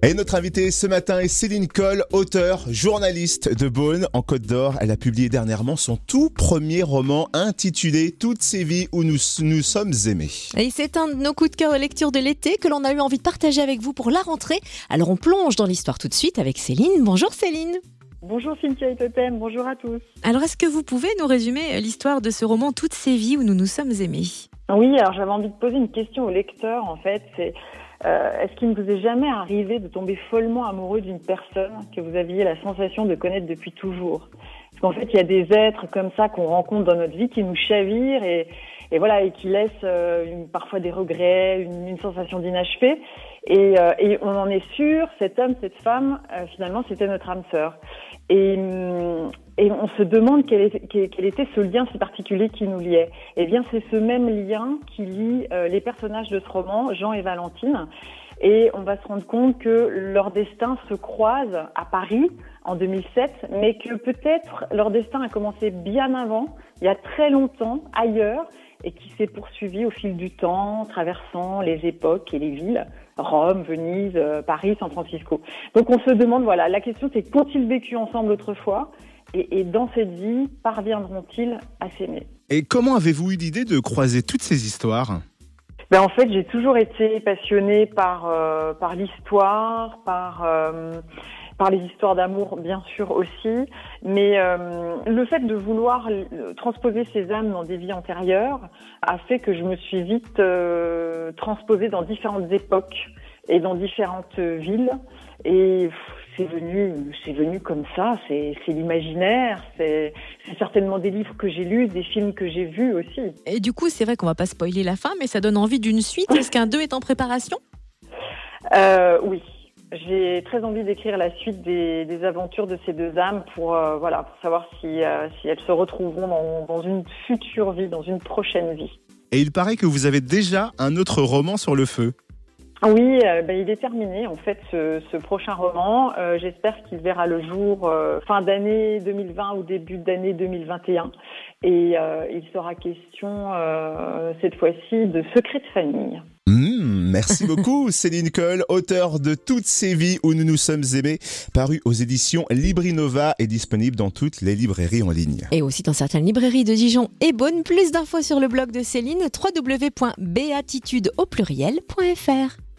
Et notre invitée ce matin est Céline Coll, auteure, journaliste de Beaune en Côte d'Or. Elle a publié dernièrement son tout premier roman intitulé Toutes ces vies où nous nous sommes aimés. Et c'est un de nos coups de cœur de lecture de l'été que l'on a eu envie de partager avec vous pour la rentrée. Alors on plonge dans l'histoire tout de suite avec Céline. Bonjour Céline. Bonjour Cynthia et Totem, bonjour à tous. Alors est-ce que vous pouvez nous résumer l'histoire de ce roman Toutes ces vies où nous nous sommes aimés? Oui, alors j'avais envie de poser une question au lecteur en fait, c'est euh, est-ce qu'il ne vous est jamais arrivé de tomber follement amoureux d'une personne que vous aviez la sensation de connaître depuis toujours? Parce qu'en fait, il y a des êtres comme ça qu'on rencontre dans notre vie qui nous chavirent et, voilà et qui laissent euh, parfois des regrets, une, sensation d'inachevé. Et, euh, et, on en est sûr, cet homme, cette femme, finalement, c'était notre âme sœur. Et, hum, et on se demande quel, est, quel, était ce lien si particulier qui nous liait. Eh bien, c'est ce même lien qui lie euh, les personnages de ce roman, Jean et Valentine. Et on va se rendre compte que leur destin se croise à Paris en 2007, mais que peut-être leur destin a commencé bien avant, il y a très longtemps, ailleurs, et qui s'est poursuivi au fil du temps, traversant les époques et les villes, Rome, Venise, euh, Paris, San Francisco. Donc on se demande, voilà, la question c'est qu'ont-ils vécu ensemble autrefois? Et, et dans cette vie, parviendront-ils à s'aimer? Et comment avez-vous eu l'idée de croiser toutes ces histoires? Ben en fait, j'ai toujours été passionnée par euh, par l'histoire, par euh, par les histoires d'amour bien sûr aussi, mais euh, le fait de vouloir transposer ces âmes dans des vies antérieures a fait que je me suis vite transposée dans différentes époques et dans différentes villes. Et c'est venu, c'est venu comme ça. C'est, l'imaginaire. C'est, certainement des livres que j'ai lus, des films que j'ai vus aussi. Et du coup, c'est vrai qu'on va pas spoiler la fin, mais ça donne envie d'une suite. Est-ce qu'un 2 est en préparation? Euh, Oui. J'ai très envie d'écrire la suite des, aventures de ces deux âmes pour, euh, voilà, pour savoir si, euh, si elles se retrouveront dans, dans une future vie, dans une prochaine vie. Et il paraît que vous avez déjà un autre roman sur le feu. Oui, euh, ben, il est terminé en fait ce, ce prochain roman. Euh, J'espère qu'il verra le jour euh, fin d'année 2020 ou début d'année 2021. Et euh, il sera question euh, cette fois-ci de secret de famille. Mmh, merci beaucoup Céline Coll, auteur de Toutes ces vies où nous nous sommes aimés, paru aux éditions Librinova et disponible dans toutes les librairies en ligne. Et aussi dans certaines librairies de Dijon et Beaune. Plus d'infos sur le blog de Céline, au pluriel.fr.